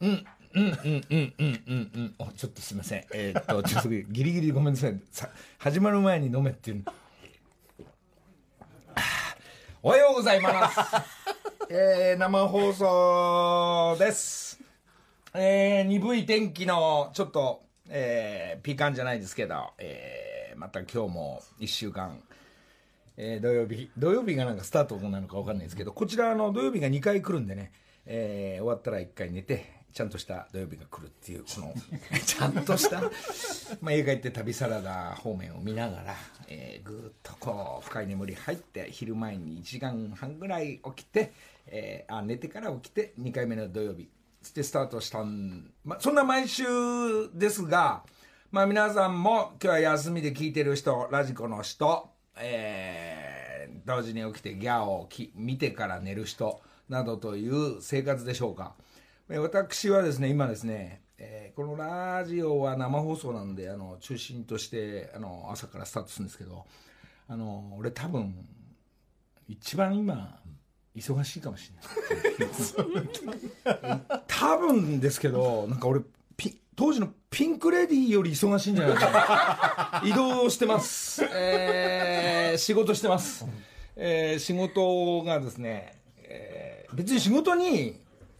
うんうんうんうんうんうんうんおちょっとすみません。えーっと ちょっとギリギリごめんなさい。さ始まる前に飲めっていう おはようございます。えー、生放送です。えー、鈍い天気のちょっとえー、ピーカンじゃないですけどえー、また今日も1週間えー土曜日土曜日がなんかスタートなのか分かんないですけどこちらあの土曜日が2回来るんでね、えー終わったら1回寝てちゃんとした土曜日が来るっていうこの ちゃんとした、まあ、映画行って旅サラダ方面を見ながら、えーぐっとこう深い眠り入って昼前に1時間半ぐらい起きて、えーあ寝てから起きて2回目の土曜日。つってスタートしたん、ま、そんな毎週ですがまあ皆さんも今日は休みで聞いてる人ラジコの人えー同時に起きてギャオをき見てから寝る人などという生活でしょうか。私はですね今ですね、えーこのラジオは生放送なんであの中心としてあの朝からスタートするんですけどあの俺多分一番今忙しいかもしれない。多分ですけどなんか俺当時のピンク・レディーより忙しいんじゃないか。な移動してます、えー仕事してます、えー仕事がですね、えー別に仕事に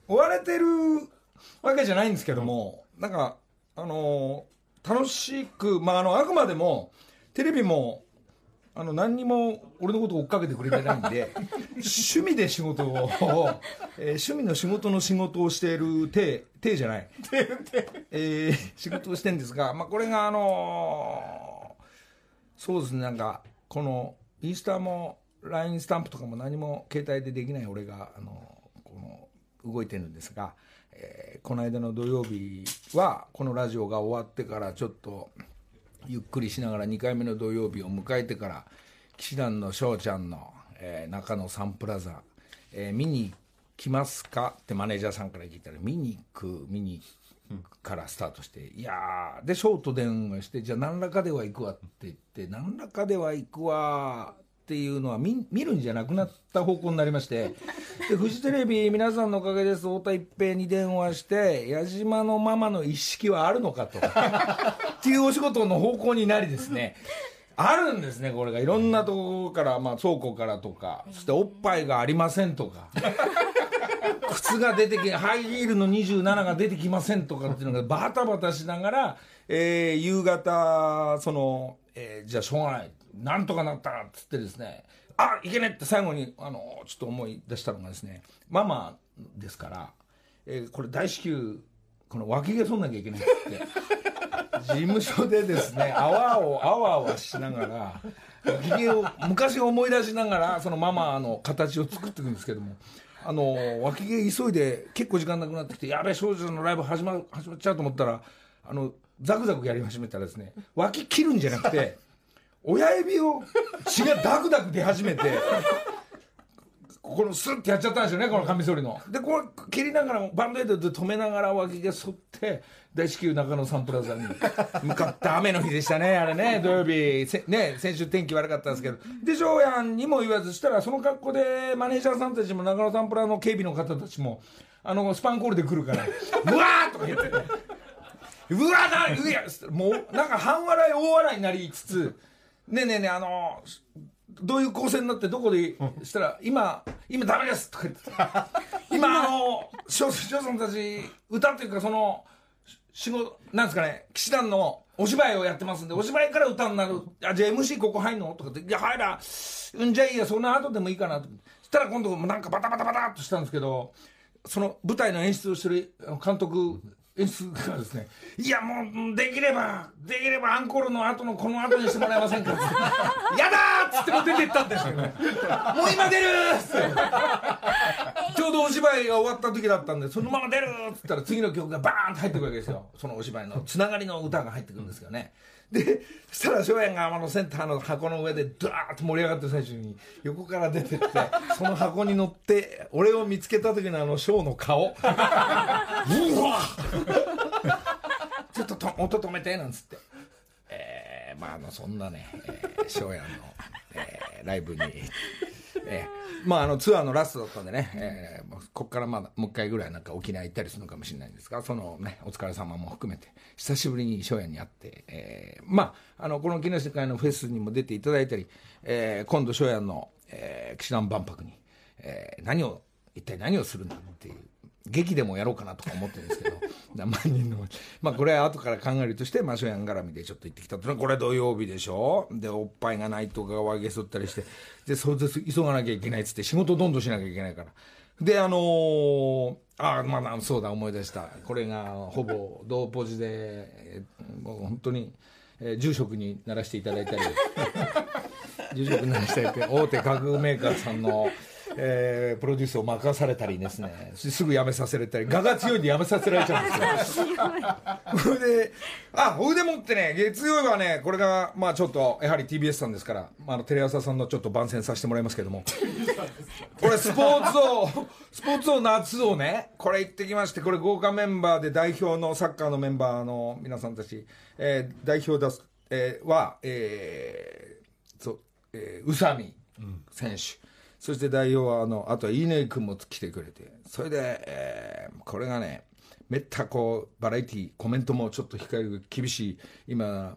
追われてるわけじゃないんですけどもなんかあのー楽しくまああのあくまでもテレビもあの何にも俺のことを追っかけてくれてないんで 趣味で仕事を、えー趣味の仕事の仕事をしている体体じゃない、えー仕事をしてるんですが、まあ、これがあのーそうですねなんかこのインスタも LINE スタンプとかも何も携帯でできない俺が、あの動いてるんですが、えーこの間の土曜日はこのラジオが終わってからちょっとゆっくりしながら2回目の土曜日を迎えてから騎士団の翔ちゃんの、えー中野サンプラザ、えー見に来ますかってマネージャーさんから聞いたら見に行く見に行くからスタートして、いやーでショート電話してじゃあ何らかでは行くわって言って何らかでは行くわっていうのは見見るんじゃなくなった方向になりまして。でフジテレビ皆さんのおかげです。太田一平に電話して矢島のママの一式はあるのかと。っていうお仕事の方向になりですね。あるんですねこれが。いろんなところから、まあ、倉庫からとか。そしておっぱいがありませんとか。靴が出てきハイヒールの27が出てきませんとかっていうのがバタバタしながら、えー夕方その、えーじゃあしょうがない。なんとかなったっつってですねあいけねって最後にあのちょっと思い出したのがですねママですから、えーこれ大至急この脇毛剃んなきゃいけないって言って。事務所でですね泡をあわわしながら脇毛を昔思い出しながらそのママの形を作っていくんですけどもあの脇毛急いで結構時間なくなってきてやべ少女のライブ始ま始まっちゃうと思ったらあのザクザクやり始めたらですね脇切るんじゃなくて親指を血がダクダク出始めてこのスッてやっちゃったんですよねこのカミソリの。でこれ切りながらバンドエイドで止めながら脇毛剃って大至急中野サンプラザに向かった雨の日でしたねあれね土曜日。ね先週天気悪かったんですけど。でジョーヤンにも言わずしたらその格好でマネージャーさんたちも中野サンプラの警備の方たちもあのスパンコールで来るから「うわー!」とか言ってねうわだうやもうなんか半笑い大笑いになりつつねえねえねえあのどういう構成になってどこでしたら今今ダメですとか言って 今あの翔翔さんたち歌っていうかその仕事なんですかね騎士団のお芝居をやってますんでお芝居から歌になる。あじゃあ MC ここ入んの？とかっていや入らうんじゃあいいやそんな後でもいいかなと。そしたら今度なんかバタバタバタっとしたんですけどその舞台の演出をしてる監督演出がですね「いやもうできればできればアンコールの後のこの後にしてもらえませんか」っ「やだ!」っつっても出てったんですよね「もう今出る!」っつってちょうどお芝居が終わった時だったんでそのまま出るっつったら次の曲がバーンと入ってくるわけですよそのお芝居のつながりの歌が入ってくるんですけどねでそしたら翔也があのセンターの箱の上でドワーッと盛り上がってる最中に横から出てってその箱に乗って俺を見つけた時のあのショーの顔。う わちょっとと音止めてなんつって。えーまああのそんなね翔也、の、えーライブに、えーまああのツアーのラストだったんでね、えーここからまだもう一回ぐらいなんか沖縄行ったりするのかもしれないんですがそのねお疲れ様も含めて久しぶりに翔也に会って、えーまああのこの木の世界のフェスにも出ていただいたり、えー今度翔也の、えー、騎士団万博に、えー何を一体何をするんだっていう劇でもやろうかなとか思ってるんですけど。何万人のまあこれは後から考えるとしてまあ翔也絡みでちょっと行ってきたっていうのはこれ土曜日でしょ？でおっぱいがないとか上げそったりして。でそれで急がなきゃいけないっつって仕事どんどんしなきゃいけないから。であのーあまあそうだ思い出した。これがほぼ同ポジで、えもう本当に、えー住職にならしていただいたり。住職にならしていただいて大手家具メーカーさんの、えープロデュースを任されたりですね。すぐ辞めさせられたり我が強いんで辞めさせられちゃうんですよ。それであほいでもってね月曜日はねこれがまあちょっとやはり TBS さんですから、まあ、あのテレ朝さんのちょっと番宣させてもらいますけども。これスポーツ王 スポーツ王夏をねこれ行ってきましてこれ豪華メンバーで代表のサッカーのメンバーの皆さんたち、えー代表出す、えーはえーそうえー宇佐美選手、そして代表はあのあとは乾君も来てくれてそれで、えーこれがねめったこうバラエティーコメントもちょっと控える厳しい今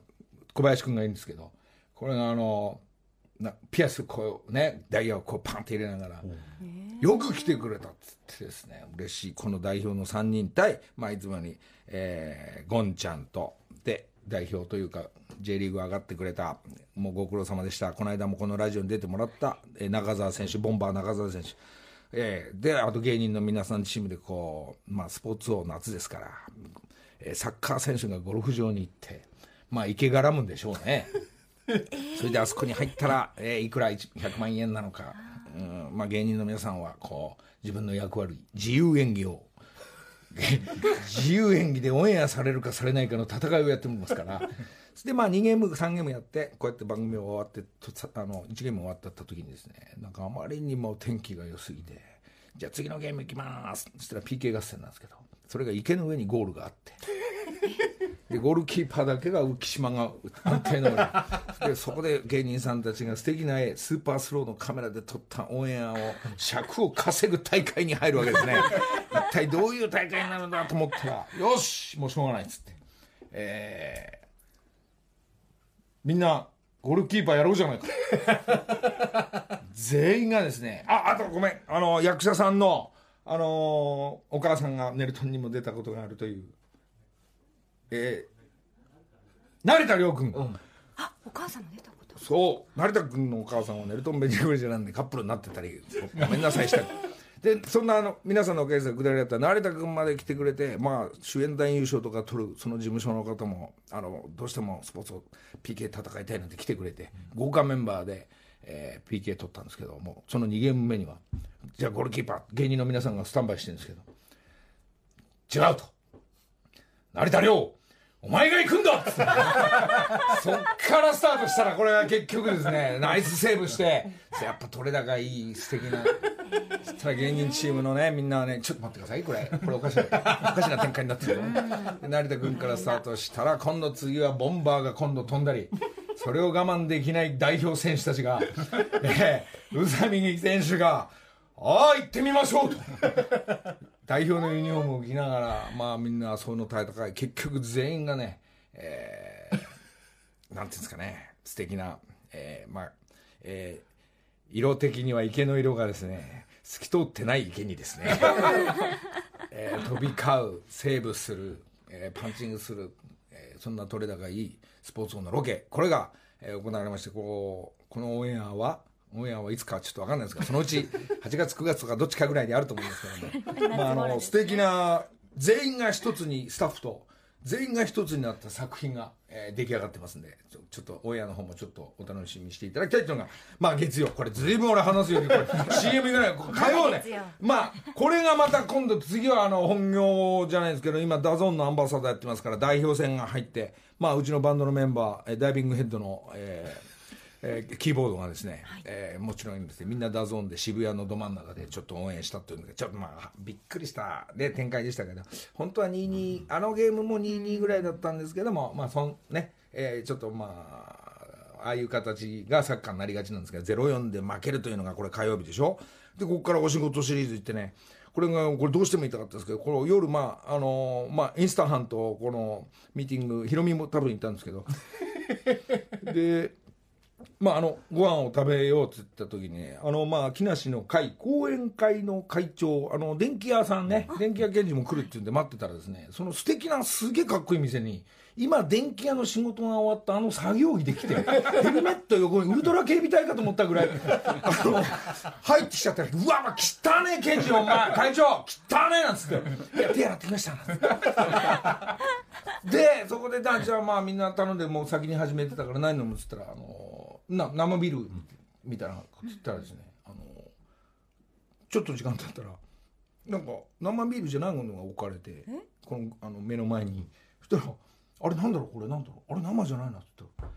小林君がいるんですけどこれがあのなピアスこうねダイヤをこうパンって入れながら、よく来てくれたっつってですね嬉しい。この代表の3人対、まあ、いつもに、えーゴンちゃんとで代表というか J リーグ上がってくれたもうご苦労様でした。この間もこのラジオに出てもらった、えー中澤選手ボンバー中澤選手。えーであと芸人の皆さんチームでこう、まあ、スポーツ王夏ですから、えーサッカー選手がゴルフ場に行ってまあ池絡むんでしょうね。それであそこに入ったら、えーいくら100万円なのか、うんまあ、芸人の皆さんはこう自分の役割自由演技を自由演技でオンエアされるかされないかの戦いをやってますからでまあ2ゲーム3ゲームやってこうやって番組終わってとあの1ゲーム終わった時にですねなんかあまりにも天気が良すぎてじゃあ次のゲームいきますそしたら PK 合戦なんですけどそれが池の上にゴールがあって。でゴールキーパーだけが浮島が安定の でそこで芸人さんたちが素敵な絵スーパースローのカメラで撮ったオンエアを尺を稼ぐ大会に入るわけですね。一体どういう大会になるんだと思ったらよしもうしょうがないっつって。えーみんなゴールキーパーやろうじゃないか。全員がですねああとごめん。あの役者さんのあのお母さんがネルトンにも出たことがあるというえー、成田凌君、あお母さんも出たこと。そう。成田君のお母さんはネルトン・ベジャなんでカップルになってたりごめんなさいしたり。でそんなあの皆さんのおかげでくだりだったら成田君まで来てくれて、まあ、主演男優賞とか取るその事務所の方もあのどうしてもスポーツを PK 戦いたいなんて来てくれて豪華メンバーで、えー PK 取ったんですけどもその2ゲーム目にはじゃあゴールキーパー芸人の皆さんがスタンバイしてるんですけど違うと。成田凌お前が行くんだ！っつって。そっからスタートしたらこれは結局ですね。ナイスセーブして。やっぱ取れ高いい素敵な。そしたら芸人チームのねみんなはねちょっと待ってください。これこれおかしなおかしな展開になってる成田君からスタートしたら今度次はボンバーが今度飛んだり。それを我慢できない代表選手たちが、えー、宇佐美選手が「ああ行ってみましょう」と。代表のユニフォームを着ながら、まあみんなその戦い、結局全員がね、えー、なんていうんですかね、素敵な、えー、まあ、えー、色的には池の色がですね、透き通ってない池にですね、えー飛び交う、セーブする、えーパンチングする、えーそんな取れ高いいスポーツ王のロケ、これが、えー行われまして、こう、このオンエアは、オンエアはいつかちょっと分かんないですが、そのうち 8月、9月とかどっちかぐらいにあると思うんですけどね、まあ、あの素敵な、全員が一つに、スタッフと、全員が一つになった作品が、えー出来上がってますんでちょ、ちょっとオンエアの方もちょっとお楽しみにしていただきたいというのが、まあ月曜、これずいぶん俺話すより、これ CM ぐらい、火曜ね月曜。まあ、これがまた今度次はあの本業じゃないですけど、今 DAZN のアンバサダーやってますから、代表戦が入って、まあうちのバンドのメンバー、えーダイビングヘッドの、えーえーキーボードがですね、えーもちろんですねみんな DAZN で渋谷のど真ん中でちょっと応援したというのでちょっとまあびっくりした、ね、展開でしたけど本当は2-2あのゲームも2-2ぐらいだったんですけどもまあそんね、えーちょっとまあああいう形がサッカーになりがちなんですけど0-4で負けるというのがこれ火曜日でしょ？でここからお仕事シリーズ行ってねこれがこれどうしても言いたかったんですけどこの夜まああのまあインスタ班とこのミーティングヒロミも多分行ったんですけど。でまあ、あのご飯を食べようって言った時にねあのまあ木梨の会講演会の会長あの電気屋さんね電気屋検事も来るって言うんで待ってたらですねその素敵なすげえかっこいい店に今電気屋の仕事が終わったあの作業着で来て ヘルメット横にウルトラ警備隊かと思ったぐらいあの入ってきちゃったら「うわ汚ねえ検事お前会長汚ねえ」なんつって「いや手洗ってきました」なんつって。でそこでじゃあまあみんな頼んでもう先に始めてたから何飲むっつったらあのな生ビールみたいなこと言ったらですねあのちょっと時間経ったらなんか生ビールじゃないものが置かれてこのあの目の前に。そしたら「あれなんだろうこれなんだろうあれ生じゃないな」って言ったら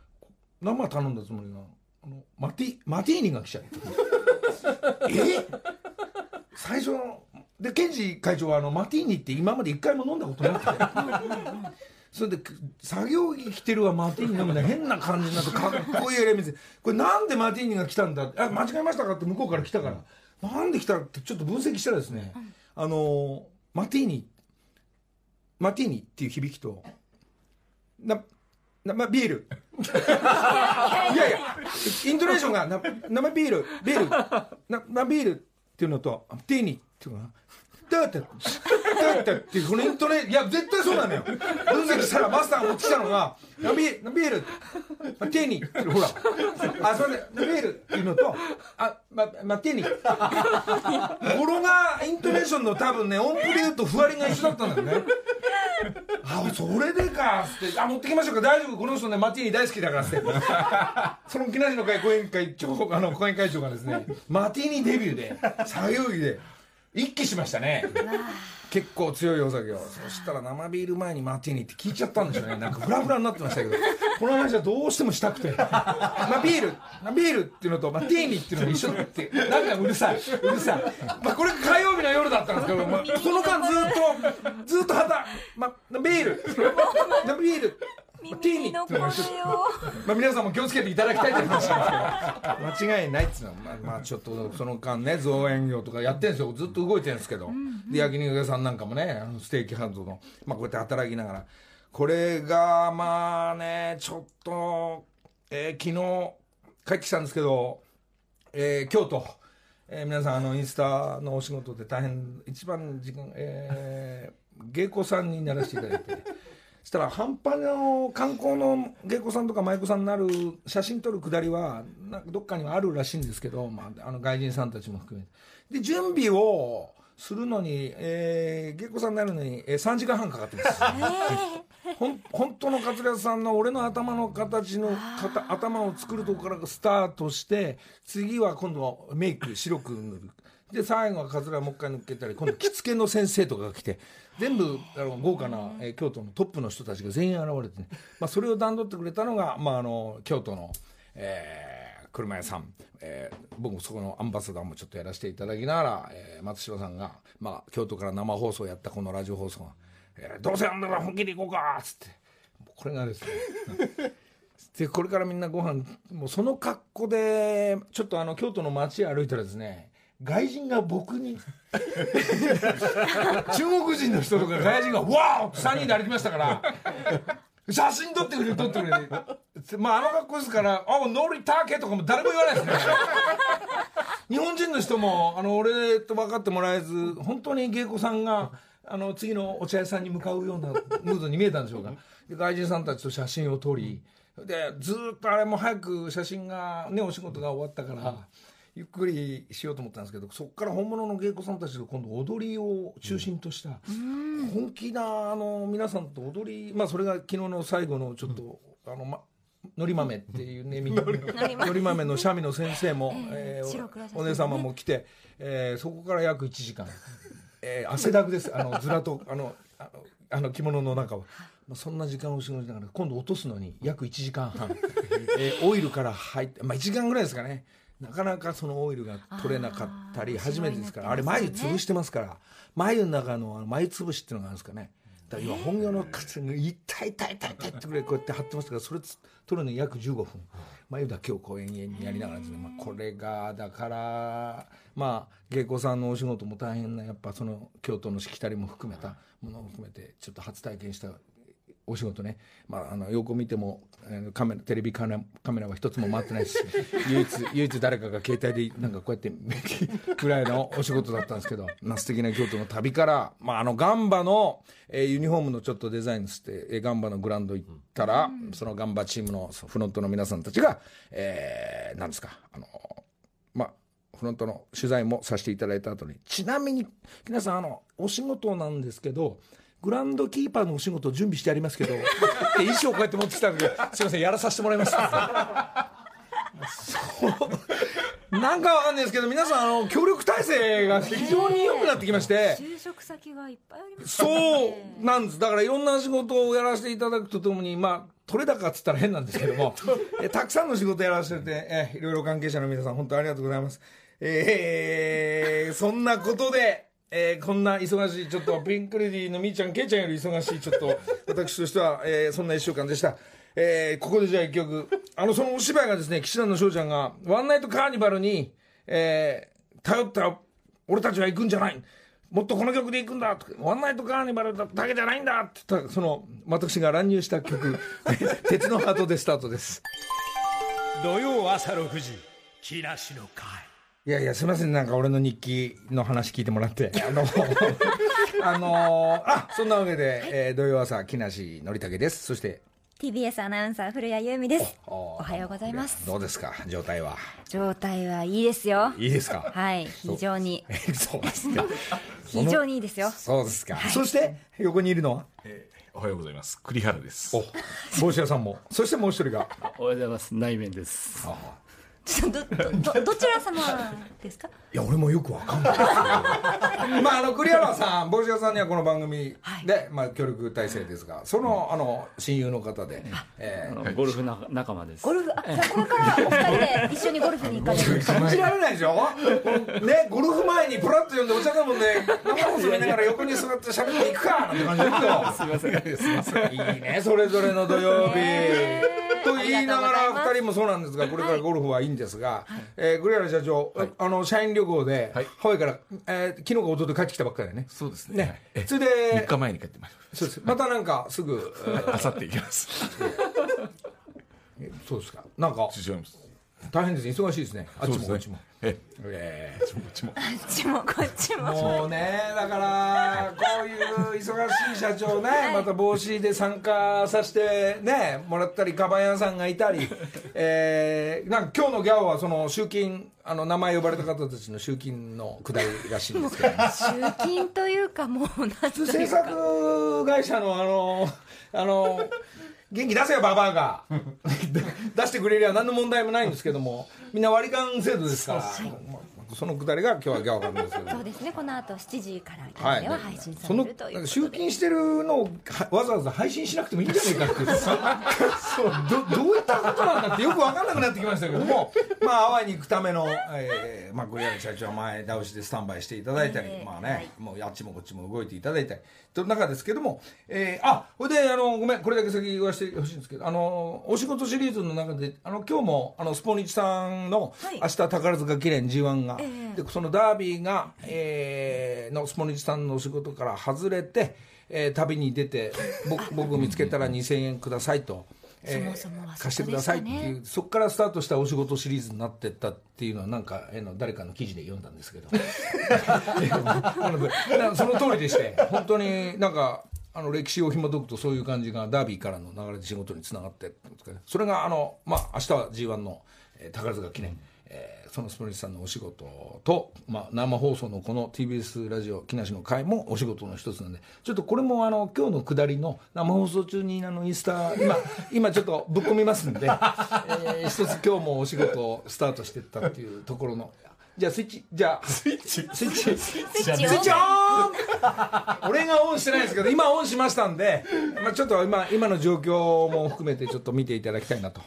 生頼んだつもりがあのマティマティーニが来ちゃって え？最初のでケンジ会長はあのマティーニって今まで一回も飲んだことなくて それで作業着着てるわマティーニ飲むね変な感じになってかっこいいエレメンツ。これなんでマティーニが来たんだ？あ間違えましたかって向こうから来たから、なんで来た？ってちょっと分析したらですね、あのマティーニマティーニっていう響きとな生ビール。いやいやイントネーションがな生ビールビール。な生ビールっていうのとティーニっていうのがだってだってってこのイントネいや絶対そうなのよ分析したらマスターが持ってきたのが生ビールビールティーニほらあそれでビールっていうのとあままティーニ語呂がイントネーションの多分ね音符で言うとふわりが一緒だったんだよねあそれでかっつって「あ持ってきましょうか大丈夫この人ねマティーニ大好きだから」つってその木梨の会講演会長あの講演会長がですねマティーニデビューで作業着で一気しましたね。結構強いお酒を。そしたら生ビール前にマティーニって聞いちゃったんでしょうね。なんかフラフラになってましたけど。この話はどうしてもしたくて「まビール」まビールっていうのと「まティーニ」っていうのが一緒だって。なんかうるさい。うるさい、まあ、これ火曜日の夜だったんですけど、まあ、その間ずっとずっとはた、まビールまビールまティーニっていうのが一緒まあ、皆さんも気をつけていただきたいという話なんですけど。間違いないっつうのは、まあ、まあちょっとその間ね造園業とかやってるんですよ。ずっと動いてるんですけど、で焼肉屋さんなんかもねステーキハンドの、まあ、こうやって働きながら。これがまあねちょっと、えー昨日帰ってきたんですけど、えー京都、えー皆さんあのインスタのお仕事で大変一番時間、えー芸妓さんにならせていただいて。そしたら半端の観光の芸妓さんとか舞妓さんになる写真撮るくだりはなんかどっかにはあるらしいんですけど、まあ、あの外人さんたちも含めて。で準備をするのに、えー、芸妓さんになるのに、えー、3時間半かかってます。ほん本当のカツレツさんの俺の頭の形の型頭を作るところからスタートして次は今度メイク白く塗る。で最後はカツラもう一回塗っけたり今度着付けの先生とかが来て全部あの豪華な、えー京都のトップの人たちが全員現れてね、まあ、それを段取ってくれたのが、まあ、あの京都の、えー車屋さん、えー僕もそこのアンバサダーもちょっとやらせていただきながら、えー松島さんが、まあ、京都から生放送やったこのラジオ放送が「えーどうせやんだから本気でいこうか」っつって。これがですね。でこれからみんなご飯もうその格好でちょっとあの京都の街歩いたらですね外人が僕に。中国人の人とか外人が「わー!」って3人で歩きましたから。写真撮ってくれ撮ってくれまああの格好ですから「あノリタケ」とかも誰も言わないですね。日本人の人もあの俺と分かってもらえず本当に芸妓さんがあの次のお茶屋さんに向かうようなムードに見えたんでしょうか。で外人さんたちと写真を撮りでずーっとあれも早く写真がねお仕事が終わったからゆっくりしようと思ったんですけどそこから本物の芸妓さんたちと今度踊りを中心とした、本気なあの皆さんと踊りまあそれが昨日の最後のちょっと、あのまのり豆っていうね、みのり豆の三味の先生も、えーお姉様も来て、えーそこから約1時間、えー汗だくです。あのずらとあのあのあの着物の中は、まあ、そんな時間を過ごしながら今度落とすのに約1時間半、えーオイルから入って、まあ、1時間ぐらいですかねなかなかそのオイルが取れなかったり初めてですからあれ眉潰してますから眉の中の眉潰しっていうのがあるんですかね。だから今本業の活が痛い痛い痛い痛いってぐらいこうやって張ってますからそれつ取るのに約15分。眉田今日公演にやりながらですね、まあ、これがだからまあ芸妓さんのお仕事も大変なやっぱその京都のしきたりも含めたものを含めてちょっと初体験したお仕事ね、まあ、あの横見てもえーカメラテレビカメラカメラは一つも回ってないし 唯一唯一誰かが携帯でなんかこうやって ぐらいのお仕事だったんですけど、まあ、素敵な京都の旅から、まあ、あのガンバの、えーユニフォームのちょっとデザインして、えーガンバのグラウンド行ったら、そのガンバチームのフロントの皆さんたちが、えー、なんですかあのまあフロントの取材もさせていただいた後に。ちなみに皆さんあのお仕事なんですけどグラウンドキーパーのお仕事準備してありますけど で衣装こうやって持ってきたんですいませんやらさせてもらいました そう。なんかわかんないですけど皆さんあの協力体制が非常に良くなってきまして、就職先がいっぱいありますそうなんです。だからいろんな仕事をやらせていただくとともにまあ取れ高っつったら変なんですけども えたくさんの仕事やらせててえいろいろ関係者の皆さん本当ありがとうございます。えー、そんなことでえーこんな忙しいちょっとピンクレディーのみーちゃんけいちゃんより忙しいちょっと私としては、えーそんな1週間でした。えーここでじゃあ一曲。あのそのお芝居がですね岸田の翔ちゃんが「ワンナイトカーニバルに」えー頼ったら俺たちは行くんじゃない。もっとこの曲で行くんだ。ワンナイトカーニバルだけじゃないんだって言った。その私が乱入した曲「鉄のハート」でスタートです。土曜朝6時木梨の会。いやいやすいません。なんか俺の日記の話聞いてもらって。あのあのあそんなわけで、えー土曜朝木梨憲武です。そして。TBS アナウンサー古谷由美です。おおはようございます。どうですか状態は。状態はいいですよ。いいですか。はい。非常に。そうですか。非常にいいですよ。そうですか、そして横にいるのは。おはようございます。栗原です。お帽子屋さんも。そしてもう一人が。おはようございます。内面です。ちょっとどどどちら様ですか？いや俺もよくわかんない。まああの栗原さん帽子屋さんにはこの番組で、まあ、協力体制ですがそのあの親友の方で、えあのゴルフな仲間です。ゴルフ？あじゃあこれからお二人で一緒にゴルフに行かれるー 信じられないでしょ？ねゴルフ前にプラッと呼んでお茶飲むんで生放送見ながら横に座って喋っていくかなんて感じで行くよ。すいません。すいませんいいねそれぞれの土曜日。と言いながら2人もそうなんですがこれからゴルフはいいんですが、えー栗原社長、あの社員旅行で、はい。ハワイから、えー昨日か一昨日帰ってきたばっかりだよね。そうですね。ね。えそれで3日前に帰ってまいりましそうです。またなんかすぐ。あさって行きます。そうですか。なんか。大変です。ね忙しいですね。あっちもこっちも、えええ、こっちも。こっちも。こっちももうねだからこういう忙しい社長ねまた帽子で参加させてねもらったりカバン屋さんがいたり、えー、なんか今日のギャオはその集金あの名前呼ばれた方たちの集金のくだりらしいんですけど、集金というかもうなんと普通制いうか作会社のあのあの元気出せよババアが。出してくれりゃ何の問題もないんですけども。みんな割り勘制度ですから。そのくだりが今日はギャオがあるんですけどそうですね。この後7時からキはい、ャンでは配信されるという集金してるのをはわざわざ配信しなくてもいいんじゃないかっていう どどういったことなんだってよく分かんなくなってきましたけども。まあハワイに行くための、えーまあ、栗原社長は前倒しでスタンバイしていただいたり、ええまあね、もうあっちもこっちも動いていただいたりという中ですけども、えーあこれであのごめんこれだけ先言わせてほしいんですけどあのお仕事シリーズの中であの今日もあのスポニチさんのはい。明日宝塚記念 G1 が、ええでそのダービーが、えーのスポニチさんのお仕事から外れて、えー旅に出て僕 僕見つけたら2000円くださいと。え ーそもそも貸してくださいっていうそこからスタートしたお仕事シリーズになってったっていうのはなんかえーの誰かの記事で読んだんですけど。なのその通りでして本当になんかあの歴史を紐解くとそういう感じがダービーからの流れで仕事につながってそれがあのまあ明日は G1 の、えー宝塚記念、えーそのスポニチさんのお仕事と、まあ、生放送のこの TBS ラジオ木梨の会もお仕事の一つなんでちょっとこれもあの今日の下りの生放送中にあのインスタ今今ちょっとぶっ込みますんで、えー一つ今日もお仕事をスタートしていったっていうところのじゃあスイッチじゃあスイッチ？スイッチ？スイッチ？スイッチオン？スイッチオン？俺がオンしてないですけど今オンしましたんで、まあ、ちょっと今今の状況も含めてちょっと見ていただきたいなと、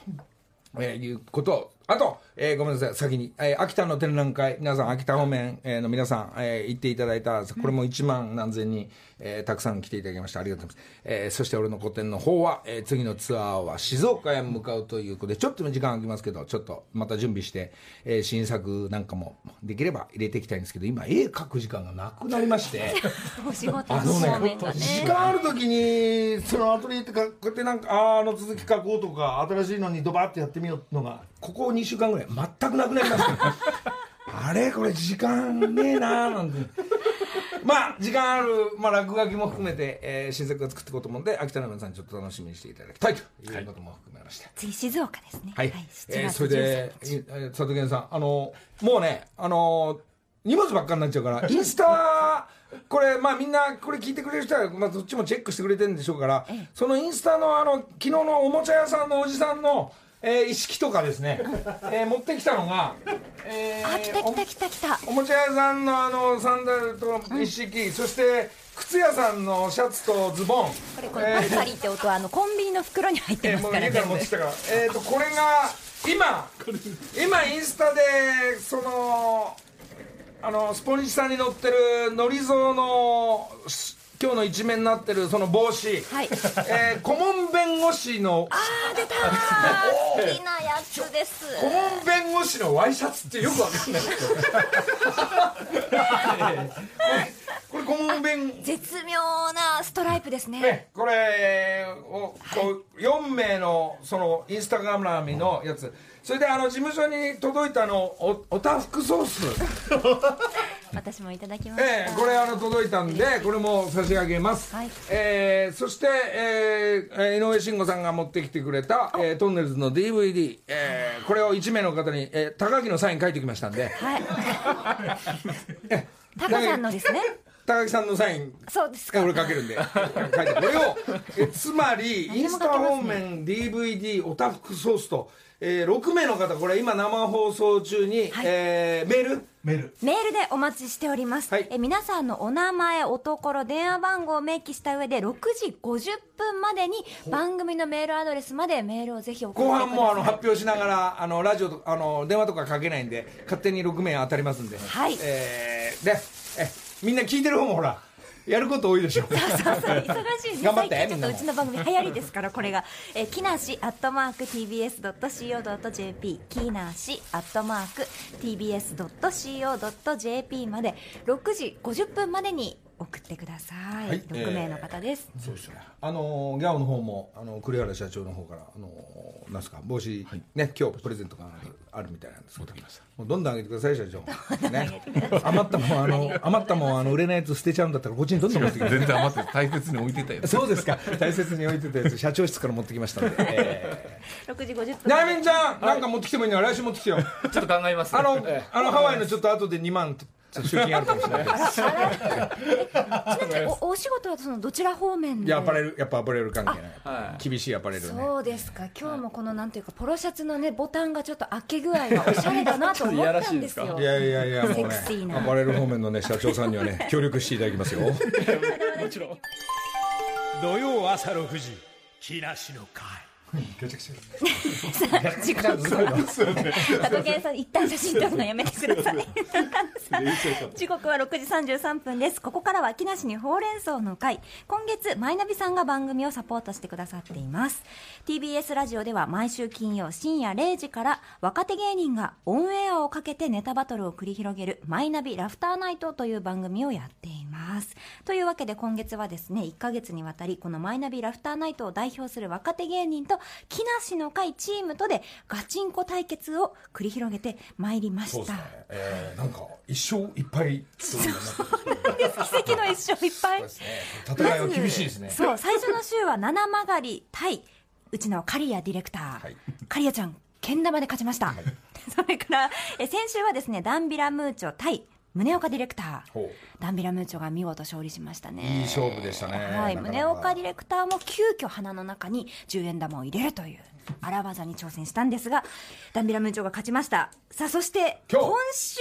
えーいうことをあと、えーごめんなさい、先に、えー秋田の展覧会、皆さん、秋田方面、えーの皆さん、えー行っていただいた、これも1万何千人、えーたくさん来ていただきました。ありがとうございます。えーそして俺の個展の方は、えー次のツアーは静岡へ向かうということで、ちょっと時間空きますけど、ちょっとまた準備して、えー新作なんかもできれば入れていきたいんですけど、今、絵描く時間がなくなりまして。あのね、ね時間ある時にそのアトリエってかこうやってなんかあーあの続き書こうとか新しいのにドバーってやってみようってのがここ2週間ぐらい全くなくなりました。ねあれ？これ時間ねえなーなんて。まあ時間ある、まあ、落書きも含めて、えー新作が作っていこうと思うんで秋田の皆さんちょっと楽しみにしていただきたいということも含めまして、次静岡ですねはい、7えー月それで、13日いえー佐藤健さん、あのもうね、あの荷物ばっかになっちゃうから、インスタ、これ、まあみんな、これ聞いてくれる人は、まあどっちもチェックしてくれてるんでしょうから、そのインスタの、あの、昨日のおもちゃ屋さんのおじさんの、えー、意識とかですね、えー持ってきたのが、えーあ来た来た来た来た。おもちゃ屋さんのあのサンダルと一式、そして靴屋さんのシャツとズボン、これこれパリパリって音はあのコンビニの袋に入ってえーますからもう家から持ってきたから、えー、とこれが今今インスタでそのあのスポニチさんに載ってるのりぞうのし今日の一面になってるその帽子、はい。えー顧問弁護士のあー出たー。好きなやつです。顧問弁護士のワイシャツってよくわかんない。これこれ顧問弁絶妙なストライプですね。ね、これをこう4名のそのインスタグラムのやつそれであの事務所に届いたのおおたふくソース、私もいただきました、ええこれあの届いたんでこれも差し上げます、はい。えーそして、えーえー井上慎吾さんが持ってきてくれた、えートンネルズの DVD、えーこれを1名の方に、えー高木のサイン書いてきましたんで。はい。タカさんのですね。高木さんのサイン。そうですか。俺かけるんで。書いてこれをえつまりインスタ方面 DVD おたふくソースと、えー6名の方これ今生放送中に、はい。えーメール？メール。メールでお待ちしております、はい。え皆さんのお名前おところ電話番号を明記した上で6時50分までに番組のメールアドレスまでメールをぜひ送ってく後ださい。半もあの発表しながらあのラジオとあの電話とかかけないんで勝手に6名当たりますんで、はい。えーでえみんな聞いてる方もほらやること多いでしょ。そうそう 忙しい。ですね最近ちょっとうちの番組流行りですからこれが、えー、木梨アットマーク TBS.CO.JP 木梨アットマーク TBS.CO.JP まで。6時50分までに送ってください、はい6名の方です、そうですね。あのーギャオの方もあの栗原社長の方からあのーなんすか帽子、ね今日プレゼントがあるみたいなんですけど。もうどんどんあげてください社長。ね。余ったもんあの余ったもんあの 売れないやつ捨てちゃうんだったらこっちにどんどん持ってきて。全然余って大切に置いてたよ そうですか。大切に置いてたやつ社長室から持ってきましたんで。え6時50分ー、なみんちゃん、なんか持ってきてもいいの？来週持ってきてよ。ちょっと考えます。あの、あのハワイのちょっと後で2万集金あるかもしれない。けど。ちなみにおお仕事はそのどちら方面で？いやアパレルやっぱアパレル関係ね。は厳しいアパレルね。そうですか。今日もこのなんていうかポロシャツのねボタンがちょっと開け具合がおしゃれだなと思ったんですよ。いやいやいやもうセねアパレル方面のね社長さんにはね協力していただきますよ。土曜朝6時木梨の会 時刻は佐藤健さん一旦写真撮る。のやめてください時刻は6時33分です。ここからは木梨にほうれん草の会。今月マイナビさんが番組をサポートしてくださっています。TBS ラジオでは毎週金曜深夜0時から若手芸人がオンエアをかけてネタバトルを繰り広げるマイナビラフターナイトという番組をやっています。というわけで今月はですね1ヶ月にわたりこのマイナビラフターナイトを代表する若手芸人と木梨の会チームとでガチンコ対決を繰り広げてまいりました、えーなんか一生いっぱい。そうなってる奇跡の一生いっぱい。ですね。戦いは厳しいですね。そう最初の週は七曲り対うちの刈谷ディレクター、はい。刈谷ちゃんけん玉で勝ちました、それからえ先週はですねダンビラムーチョ対宗岡ディレクター。ほダンビラムーチョが見事勝利しましたね。いい勝負でしたね。はい。宗岡ディレクターも急遽鼻の中に10円玉を入れるという荒技に挑戦したんですがダンビラムーチョが勝ちました。さあそして今週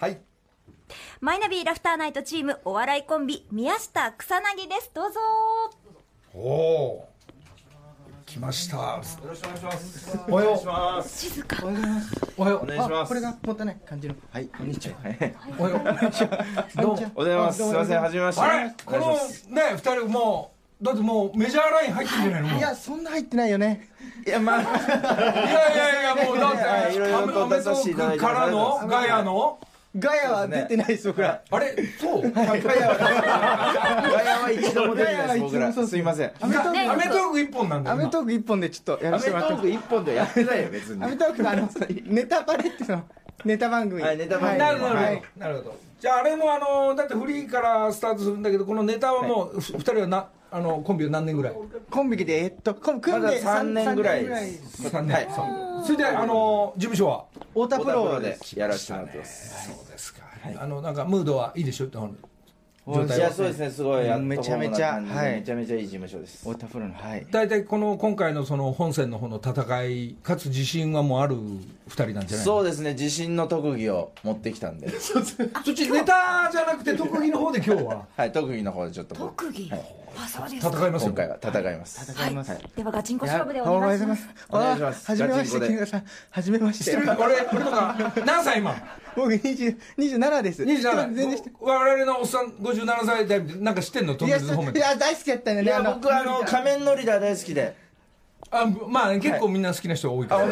ははい。マイナビラフターナイトチームお笑いコンビ宮下草薙ですどうぞおお来ましたよろしくお願いします。おはようお願いします。静かおはよお願いします。これが持たない感じの。はい、こんにちは。うおはよう どうも。おはようございます。すみません、はじめまして。あれ？このね二人もうだってもうメジャーライン入ってんじゃないの？もういや、そんな入ってないよね。いや、まあ、いやいやいやもうだってはいいろいろと出させていただいてからのガヤの？ガヤは出てないです、僕ら。あれ？そう？ガヤは、ガヤは一度も出てないです、僕ら。す。みません。アメトーク。一本なんだク、アメトーク一本でちょっとやアメトらせてもらってます。ーク一本でやめないよ、別に。アメトークのあの、ネタバレっていうの、ネタ番組。はいネタ番組。なるほど、はい。なるほど。じゃああれもあのだってフリーからスタートするんだけどこのネタはもうふ二人はなあのコンビは何年ぐらい？コンビで、えっと、組んで3年ぐらい。三年です。3年、はい。それであの事務所は？太田プロロで。やらせてもらってます。そうですか、あのなんかムードはいいでしょ？状いや、態はそうですね、すごい、めちゃめちゃはい。めちゃめちゃいい事務所です。太田プロの、はい。大体この今回のその本戦の方の戦いかつ自信はもうある2人なんじゃないそうですね、自信の特技を持ってきたんで。そっちネタじゃなくて特技の方で今日は？はい、特技の方でちょっと僕特技？はい。あそうですか。戦いますよ。今回は戦います。戦います。はい。ではガチンコい勝負でおお願いします。お願いします。はじめまして、ガチンコで。木村さん。はじめまして。俺俺とか。何歳今？僕20 27です。全然知って。27我々のおっさん57歳代なんか知ってんの？トンいや、ネルズホームいや大好きやったね。いや、僕あの、仮面のリーダー大好きで。あまあ、ね、結構みんな好きな人多いから、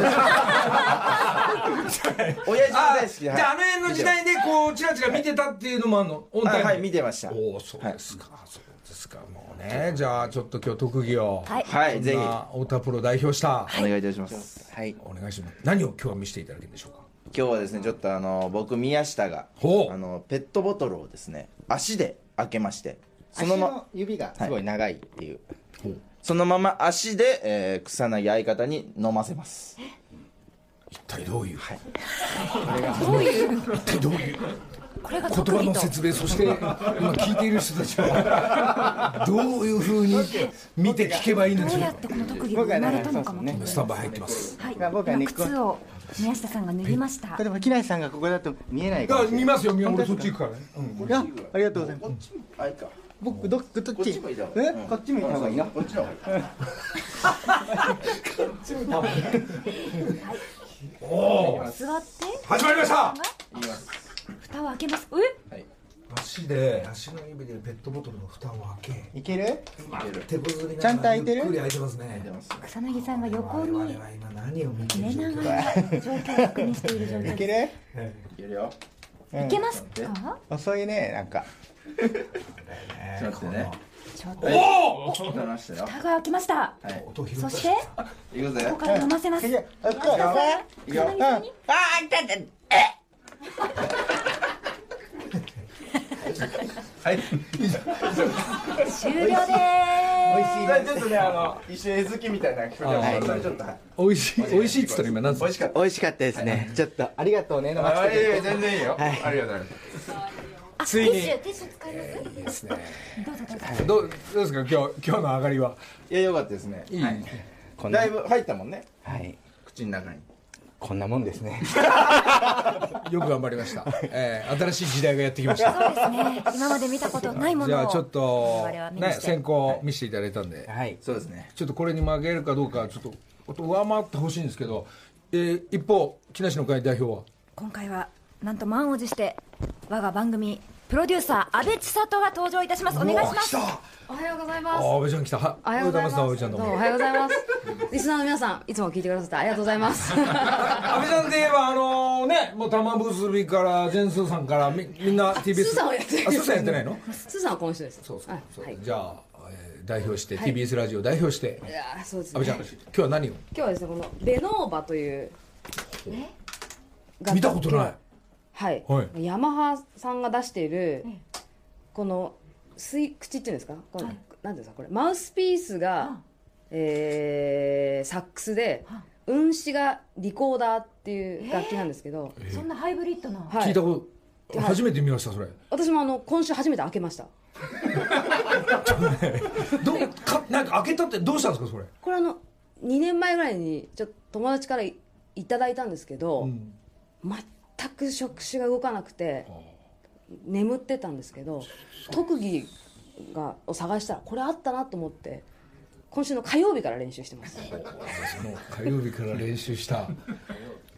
親父大好き。で。じゃああの辺の時代でこうチラチラ見てたっていうのもあるのオンタイムはいはい、見てました。おおそうですか、そうですか。もうねじゃあちょっと今日特技を。はい。はい、ぜひ、太田プロ代表した、お願いいたします。はい。お願いします。何を今日は見せていただけるんでしょうか？今日はですね、ちょっとあの、僕、宮下が、ほう。あの、ペットボトルをですね、足で開けまして、そ足のま、の指がすごい長いっていう。そのまま足で、えー草薙相方に飲ませます。一体どういう、どういう一体どういう？これが言葉の説明そして今聞いている人たちは どういうふうに見て聞けばいいんでしょうどうやってこの特技が生まれたのかも僕はね。スタンバイ入ってます。はい、まあ僕はね靴を宮下さんが脱ぎました。例えば木梨さんがここだと見えないだから見ますよ。見ます俺そっち行くからね、うん。いやありがとうございます。あ、いいか。僕どどっこっちちもいいだろ。うえこっち向いた方がいいな。こっちの方がいい。座って。始まりました。蓋を開けます。え？足で足の指でペットボトルの蓋を開け。いける？手こずりながらちゃんと開いてる？ゆっくり開いてますね。草薙さんが横に寝るながら状況を確認している状いけ況でるいけるよ。うん。すいけますか？遅いねなんか。ちょっと待ってね。ちょっと。おおちょっと話したよ。蓋が開きましたそしていくぜここ。から飲ませますいけああの、一緒に絵好きみたいな聞こえてます。それちょっと。はい美味しい美味しいっつったら今何ですか？美味しかった。美味しかったですね。ちょっとありがとうね。飲全然いいよ。ありがとうございます。あついに。ティッシュティッシュ使います？いいですね。どうぞどうですか？今日今日の上がりは？いや、よかったですね。いい、だいぶ入ったもんね。はい。口の中に。こんなもんですね。よく頑張りました、えー、新しい時代がやってきました。そうですね。今まで見たことないものをじゃあちょっとね先行見せていただいたんで、はい。そうですね。ちょっとこれに負けるかどうかちょっとちょっと上回ってほしいんですけど、えー、一方木梨の会代表は？今回はなんと満を持して我が番組プロデューサー安倍千里が登場いたしますお願いしますおはようございます。あ安倍ちゃん来たはおはようございます。おはようございます安倍ちゃんどうもおはようございます。リスナーの皆さん、いつも聞いてくださってありがとうございます。安倍ちゃんといえばあのねもう玉結びからジェンスーさんからみみんな TBS スーさんはやってるあスーさんやってないの？スーさんはこの人です。そうそうそう、はい。いじゃあ、えー代表して、はい TBS ラジオ代表してやーそうですね。安倍ちゃん今日は何を？今日はですね、このベノーバという。見たことない。はい。はいヤマハさんが出している。この吸い口っていうんですか？この、なんていうんですか、これマウスピースが。えーサックスで。運指がリコーダーっていう楽器なんですけど。そんなハイブリッドなはい聞いたこと、初めて見ましたそれ私もあの今週初めて開けました。どうかなんか開けたってどうしたんですかそれ、これあの2年前ぐらいにちょっと友達からいいただいたんですけど、うん全く触手が動かなくて眠ってたんですけど特技がを探したらこれあったなと思って今週の火曜日から練習してます。その火曜日から練習した。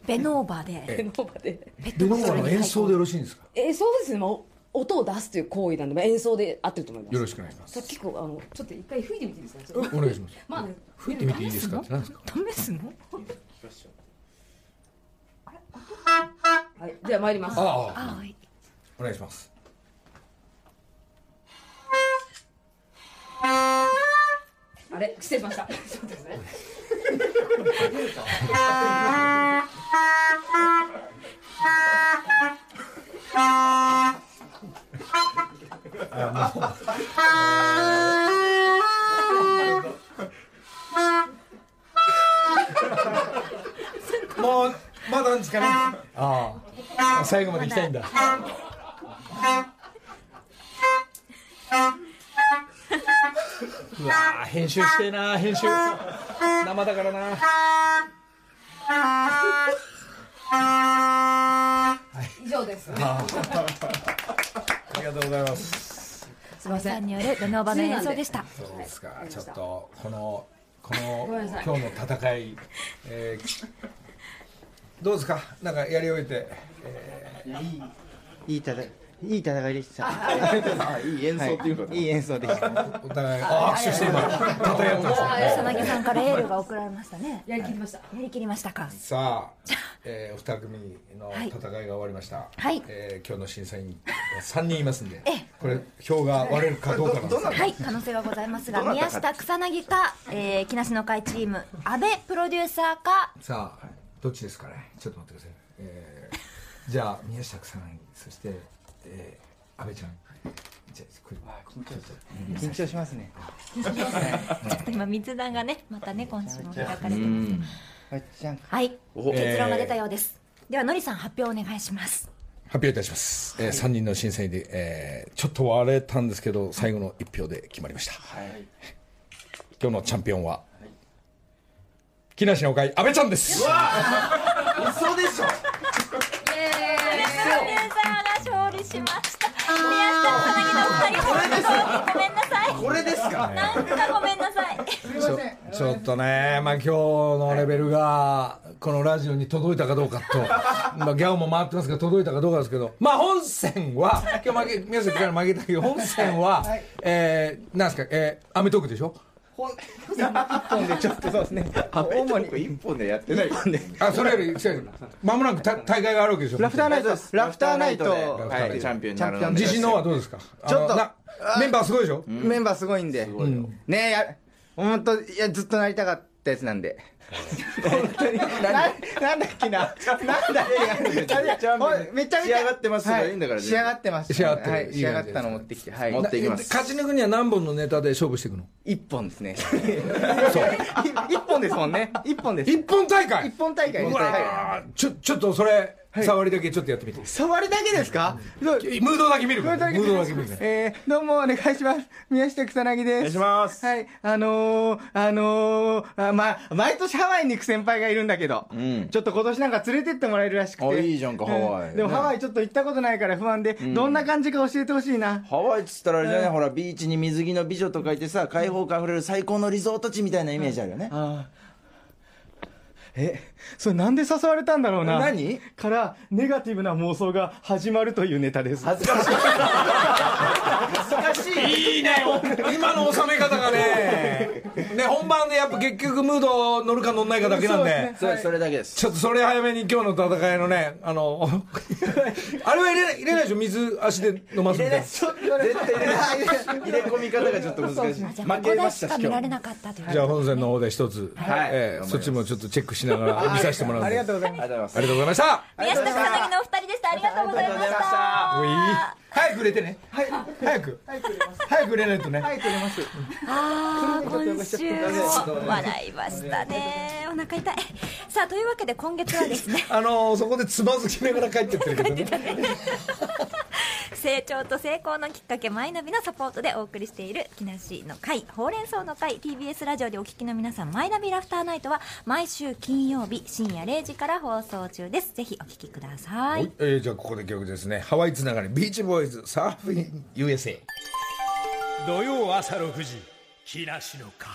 ベノーバで。ペノーバで。ベノーバの演奏でよろしいんですか？えーそうですね。もう音を出すという行為なんで、まあ、演奏で合ってると思います。よろしくお願いします。さ結構あのちょっと一回吹いてみていいですか？お願いします。まあね吹いてみていいですか？って何ですか試すの？はいでは参ります。ああ。あはい。お願いします。あれ失礼しました。ちょっとですね。もうまだなんですかね。ああ。最後まで行きたいんだ。うわー編集してえな編集。生だからな。以上です。ありがとうございます。すいません。によるベノーバの演奏でした。そうですか。ちょっとこのこの今日の戦い、えーどうですか？なんかやり終えて、えいい戦いいい戦いでした。あいい演奏っていうか、い。い演奏でした。ーお互いあ握手して今戦い合ってますね草薙さんからエールが送られましたねやりきりましたやりきりましたかさあ、えー、お二組の戦いが終わりました、はいえー今日の審査員は3人いますんでこれ票が割れるかどうかなんではい可能性がございますが宮下草薙か、えー、木梨の会チーム阿部プロデューサーかさあどっちですかね？ちょっと待ってください、えー、じゃあ宮下草薙そして、えー、安倍ちゃん。じゃあこれ緊張します。ね。ちょっと今密談がねまたね今週も開かれてます。はいお結論が出たようです、ではのりさん発表お願いします。発表いたします、えー、3人の審査員で、えー、ちょっと割れたんですけど最後の1票で決まりました、今日のチャンピオンは、木梨の会安倍ちゃんです。嘘でしょ。プロデューサーが勝利しました。宮下草薙のお二人ごめんなさい。これですか。なんかごめんなさい。ちょちょっとね、まあ、今日のレベルがこのラジオに届いたかどうかと、まあ、ギャオも回ってますけど届いたかどうかですけど、まあ、本戦は今日負け宮崎から負けたけど本戦は、えー、なんですか、えー、アメトークでしょ？一本でちょっとそうですね。主に一本でやってない。あそれより違うまもなくた大会があるわけでしょ。ラフターナイトラフターナイトでフターナイトはいチャンピオンになるので。自信の方はどうですか？ちょっと。メンバーすごいでしょ、メンバーすごいん。でねえや本当いやずっとなりたかったやつなんで本当に。ななんだっけな。なんだっけな。おいめちゃめちゃ仕上がってますからはい。いんだから仕上がってます。仕上がってる。はい。仕上がったの持ってきて。はい。持っていきます。勝ち抜くには何本のネタで勝負していくの？一本ですね。一本ですもんね。一本です。一本大会。一本大会です。ちょちょっとそれ、触りだけちょっとやってみて。触りだけですか？そう。ムードだけ見るムードだけ見る。えー、どうもお願いします。宮下草薙です。お願いします。はい、あのー、あのー、あま、毎年ハワイに行く先輩がいるんだけど、ん。ちょっと今年なんか連れてってもらえるらしくて。あいいじゃんかハワイ。うんでもハワイちょっと行ったことないから不安で、どんな感じか教えてほしいな。ハワイっつったらあれじゃない、ほらビーチに水着の美女と書いてさ開放感あふれる最高のリゾート地みたいなイメージあるよね、あーえ、それなんで誘われたんだろうな？何？から、ネガティブな妄想が始まるというネタです。恥ずかしい。恥ずかしい。いいね。今の収め方がねね本番でやっぱ結局ムード乗るか乗んないかだけなんで。それそれだけです。ちょっとそれ早めに今日の戦いのねあの あれは入れない入れないでしょ水足で飲ますみたいな絶対入れない。入れ込み方がちょっと難しいじゃあここでしか見られなかったというじゃあ本戦の方で一つ、はい。ええそっちもちょっとチェックしながら見させてもらうんで。ありがとうございます。ありがとうございますありがとうございました。宮下草薙のお二人でした。ありがとうございました早く売れてね。早く。早く売れないとね。はい、取れます。あー今週も笑いましたね。お腹痛い。さあというわけで今月はですね。あのそこでつまずきながら帰ってってるけどね。成長と成功のきっかけマイナビのサポートでお送りしている木梨の会ほうれん草の会 TBS ラジオでお聞きの皆さんマイナビラフターナイトは毎週金曜日深夜0時から放送中です。ぜひお聞きくださはいい、えーじゃあここで曲ですね。ハワイつながりビーチボーイズサーフィン USA 土曜朝6時木梨の会。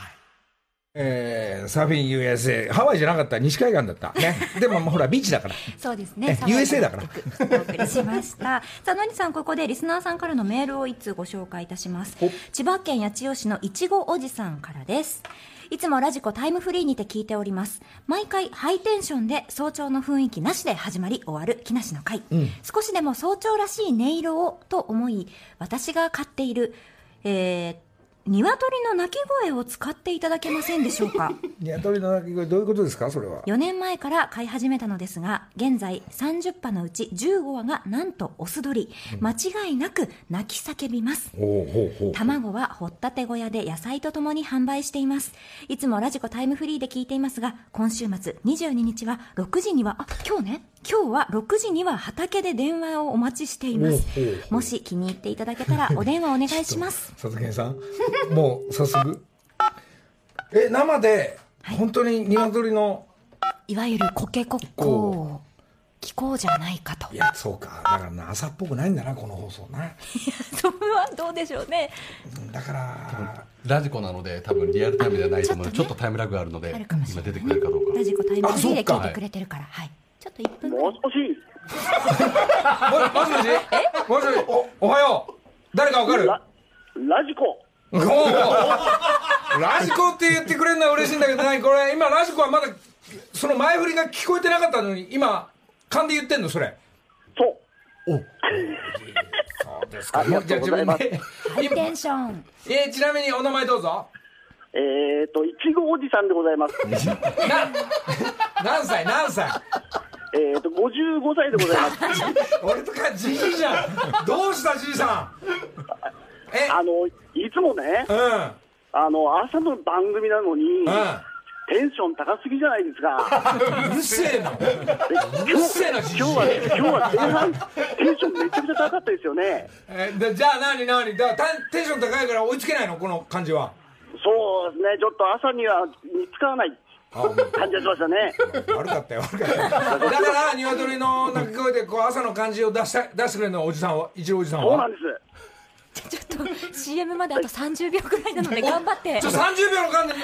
えー、サーフィン USA ハワイじゃなかった西海岸だった。ね。でもまあほらビーチだから。そうですね。え USA だから。お送りしました。さあのりさんここでリスナーさんからのメールを一通ご紹介いたします。千葉県八千代市のいちごおじさんからですいつもラジコタイムフリーにて聞いております。毎回ハイテンションで早朝の雰囲気なしで始まり終わる木梨の会、少しでも早朝らしい音色をと思い私が飼っているえー鶏の鳴き声を使っていただけませんでしょうか？鶏の鳴き声どういうことですか？それは。4年前から飼い始めたのですが現在30羽のうち15羽がなんとオス鳥間違いなく鳴き叫びます。ほうほうほう卵は掘ったて小屋で野菜とともに販売しています。いつもラジコタイムフリーで聞いていますが今週末22日は6時にはあ今日ね今日は6時には畑で電話をお待ちしています。もし気に入っていただけたら お電話お願いします。佐々木さんもう早速。え生で本当に鶏のいわゆるコケコッコを聞こうじゃないかと。いやそうか。だからな朝っぽくないんだなこの放送な。それはどうでしょうね。だからラジコなので多分リアルタイムではないと思う。のでちょっとタイムラグがあるので今出てくれるかどうか。ラジコタイムフリーで聞いてくれてるから。はいちょっと1分もしもし、ももし。もしもしもし。おおはよう。誰かわかる？ララジコ。ラジコって言ってくれるのは嬉しいんだけど何これ。今ラジコはまだその前振りが聞こえてなかったのに今勘で言ってんのそれ。そう。そうですありがとうございます。じゃあハイ自分で。テンション。えーちなみにお名前どうぞ。えっ、と、いちごおじさんでございます。な何歳何歳？えっと、55歳でございます。俺とかじいじゃん。どうしたじいさん？え？あの、いつもね、うん。あの、朝の番組なのに、うテンション高すぎじゃないですか。ん うるせえな。でうるせえな今日は、今日は前半、テンションめちゃくちゃ高かったですよね。えでじゃあ何何？だテンション高いから追いつけないの？この感じは。そうですね、ちょっと朝には見つからない 感じがしましたね。悪かったよ悪かったよ。だから鶏の鳴き声でこう朝の感じを出した出してくれるのはおじさんは一応おじさんは？そうなんです。ちょっと CM まであと30秒くらいなので頑張って。ちょ30秒の間で。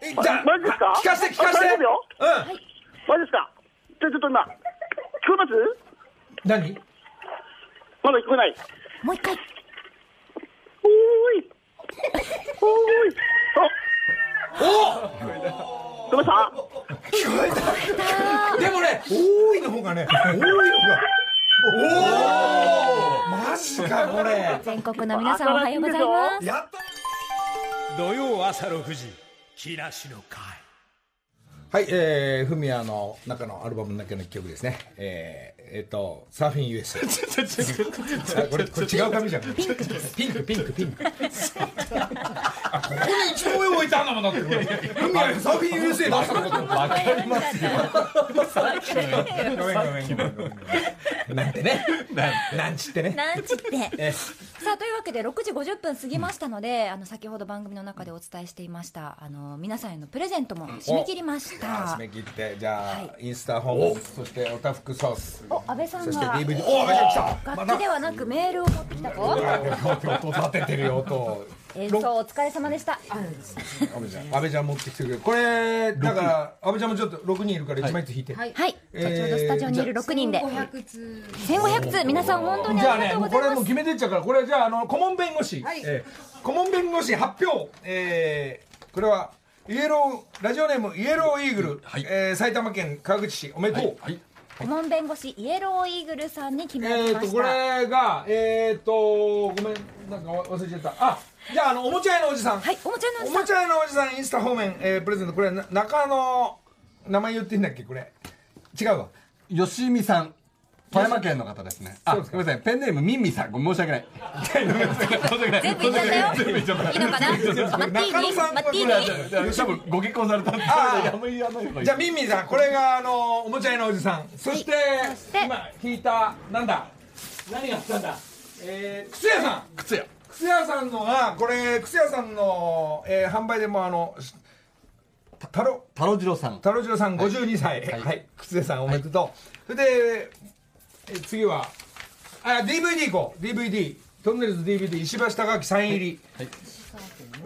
えじゃあマジですか？聞かせて聞かせて。あ30秒？うん。マジですか？ちょ、ちょっと今、聞こえます？何？まだ聞こえない。もう一回。おーい。おーい。あ、お聞こえました。聞こえた。でもね多いの方がね多いのが。おおマジかこれ。全国の皆さんおはようございます。やった土曜朝6時木梨の会はい、えー、フミヤの中のアルバムの中の一曲ですね。えー、えっ、ーと、サーフィン US。これ、これ違う紙じゃん。ピンクです。ピンク、ピンク、ピンク。ここに一番上置いてあんだもんだって、これ。フミヤサーフィン USA 出したのこと。わかりますよ。ごめんごめんごめんごめん。なんてね。なんちってね。なんちってえさあというわけで6時50分過ぎましたので、あの先ほど番組の中でお伝えしていましたあの皆さんへのプレゼントも締め切りました締め切って、じゃあ、はインスタ本、そしておたふくソース。お安倍さんそしてが DVD。お、安倍ちゃん来た。楽器ではなくメールを持ってきたぞ音立ててるよ、音。演奏お疲れ様でした。安倍ちゃん安倍ちゃん持ってきてくれるこれだから安倍ちゃんもちょっと6人いるから1枚ずつ引いて、はい。はい、えー先ほどスタジオにいる6人で。500通。1500通。皆さん本当にじゃありがとうあねもういますもう決めてっちゃうからこれじゃああの顧問弁護士、はい。えー顧問弁護士発表。えーこれはイエローラジオネームイエローイーグル、はい。えー埼玉県川口市おめでとう、はい顧問弁護士イエローイーグルさんに決めらえー、とこれがえっ、とごめんなんか忘れちゃったあじゃああのおもちゃ屋のおじさん。はいおもちゃのおじさん。おもちゃ屋のおじさんインスタ方面、えープレゼントこれな中野名前言っていいんだっけこれ。違うわ。吉見さん。富山県の方ですね。あすか。ごめんペンネームミンミさん。ごめん申し訳ない。全部言っちゃったよ。い。いのかな？マッティー中野さんニマッティーニ多分ご結婚されたんでじゃあミンミンさんこれがあのおもちゃ屋のおじさん。そして,、今引いたなんだ？何があったんだ？えー、靴屋さん。靴屋靴屋さんのがこれ靴屋さんの、えー販売でもあのた太郎太郎次郎さん。太郎次郎さん52歳。はい、靴屋さんおめでとう、それでえ次はあ DVD いこう。DVD トンネルズ DVD 石橋貴明サイン入り、はい。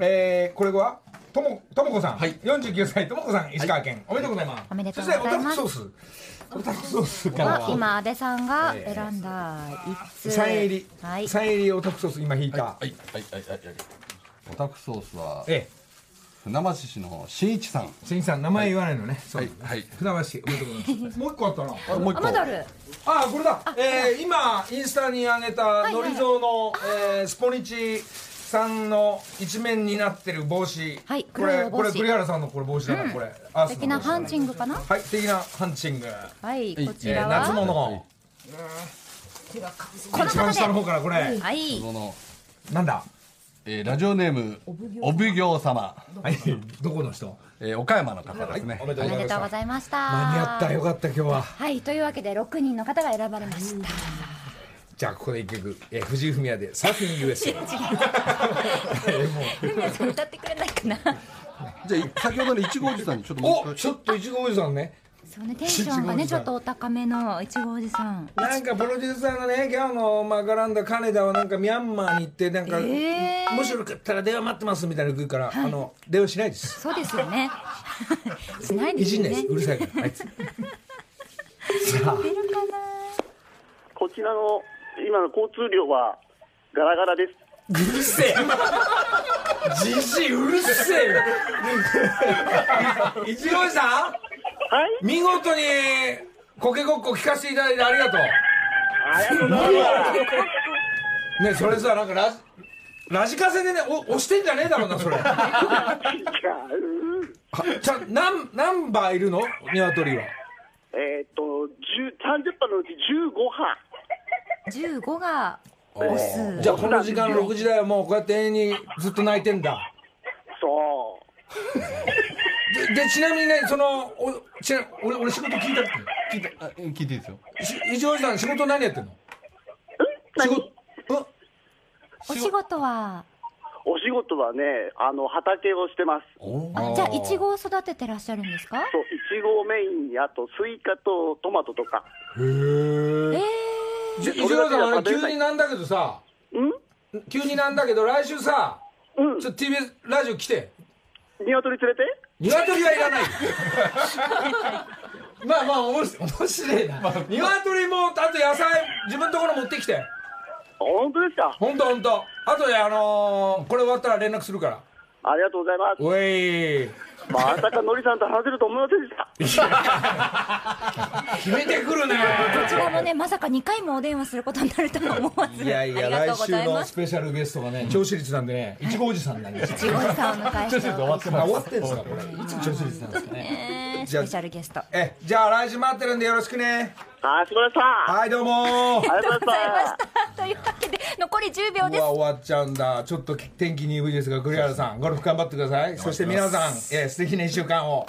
えー、これはともともこさん、はい。49歳。ともこさん石川県、おめでとうございます。おめでとうございます。そしてオタクソース今安倍さんが選んだ一通。サイン入り、はい。サイン入りオタクソース今引いた、はいはいはいはいはい。オタクソースはええ。船橋市の新一さん。新さん名前言わないのね、はいはい。船橋おめでとうございます。もう一個あったな。あもう一個。あまだある。あこれだ、えー、今インスタに上げたいのりぞうの、えースポニチさんの一面になってる帽子、はいこれこれ栗原さんのこれ帽子だな、これ。アースの素敵なハンチングかな？はい素敵なハンチング、はいこちえー、らは夏物、一番下の方からこれ、はい。なんだ？えーラジオネームお奉行様、はい。どこの人？えー岡山の方ですね、おめでとうございましたおめでとうございました。間に合った。よかった今日は。はいというわけで6人の方が選ばれましたじゃあここで一曲、えー、藤井フミヤでサーフィン USA えーもうフミヤさん歌ってくれないかな。じゃあ先ほどのいちごおじさんにちょっとおちょっといちごおじさんね。そうねテンションがねちょっとお高めのいちごおじさん。なんかプロデューサーがね今日のマカランダ金田はなんかミャンマーに行ってなんか、えー。もしよかったら電話待ってますみたいなの来るから、あの電話しないです。そうですよね。しないですよね。いじんないです。うるさいから。あいつ。さあ。出るかな。こちらの今の交通量はガラガラです。うるせえじじいうるせえよい？ちごおじさんはい見事にコケごっこ聞かせていただいてありがとうありがとうございます。ねそれさなんかラジラジカセでねお押してんじゃねえだろうなそれ。じゃあ何何羽いるの？鶏はえーっと、10 30羽のうち15羽。15がオスじゃあこの時間6時台。はもうこうやって永遠にずっと泣いてんだ。そう。ででちなみにねそのおちな俺俺仕事聞いたって聞いたあ聞いていいですよ。し一応さん仕事何やってんの？仕事うんお仕事は？お仕事はね、あの、畑をしてます。あじゃあいちごを育ててらっしゃるんですか？そう、いちごをメインに、あと、スイカとトマトとか。へええじゃ一応さん急になんだけどさん？急になんだけど来週さうん。ちょっと TBS ラジオ来て。鶏連れて？鶏はいらない。まあまあおもし面白いな。鶏もあと野菜自分のところ持ってきて。本当ですか？ほんとほんとあとであのー、これ終わったら連絡するから。ありがとうございます。おいまさかのりさんと話せると思いませんでした。決めてくるねこちらもねまさか2回もお電話することになるとは思わず。いやいや来週のスペシャルゲストがね調子率なんでねいちごおじさんなんです。よいちごさんをお迎えして終わってます終わってんすかこれ。いつ調子率なんですかね。じゃあねスペシャルゲスト。えじゃあ来週待ってるんでよろしくね。あ、すみません。あはいどうも。ーりがとうございました。というわけで 残り10秒うです。わ終わっちゃうんだ。ちょっと天気鈍いですが栗原さんゴルフ頑張ってください。そして皆さん、えー素敵な1週間を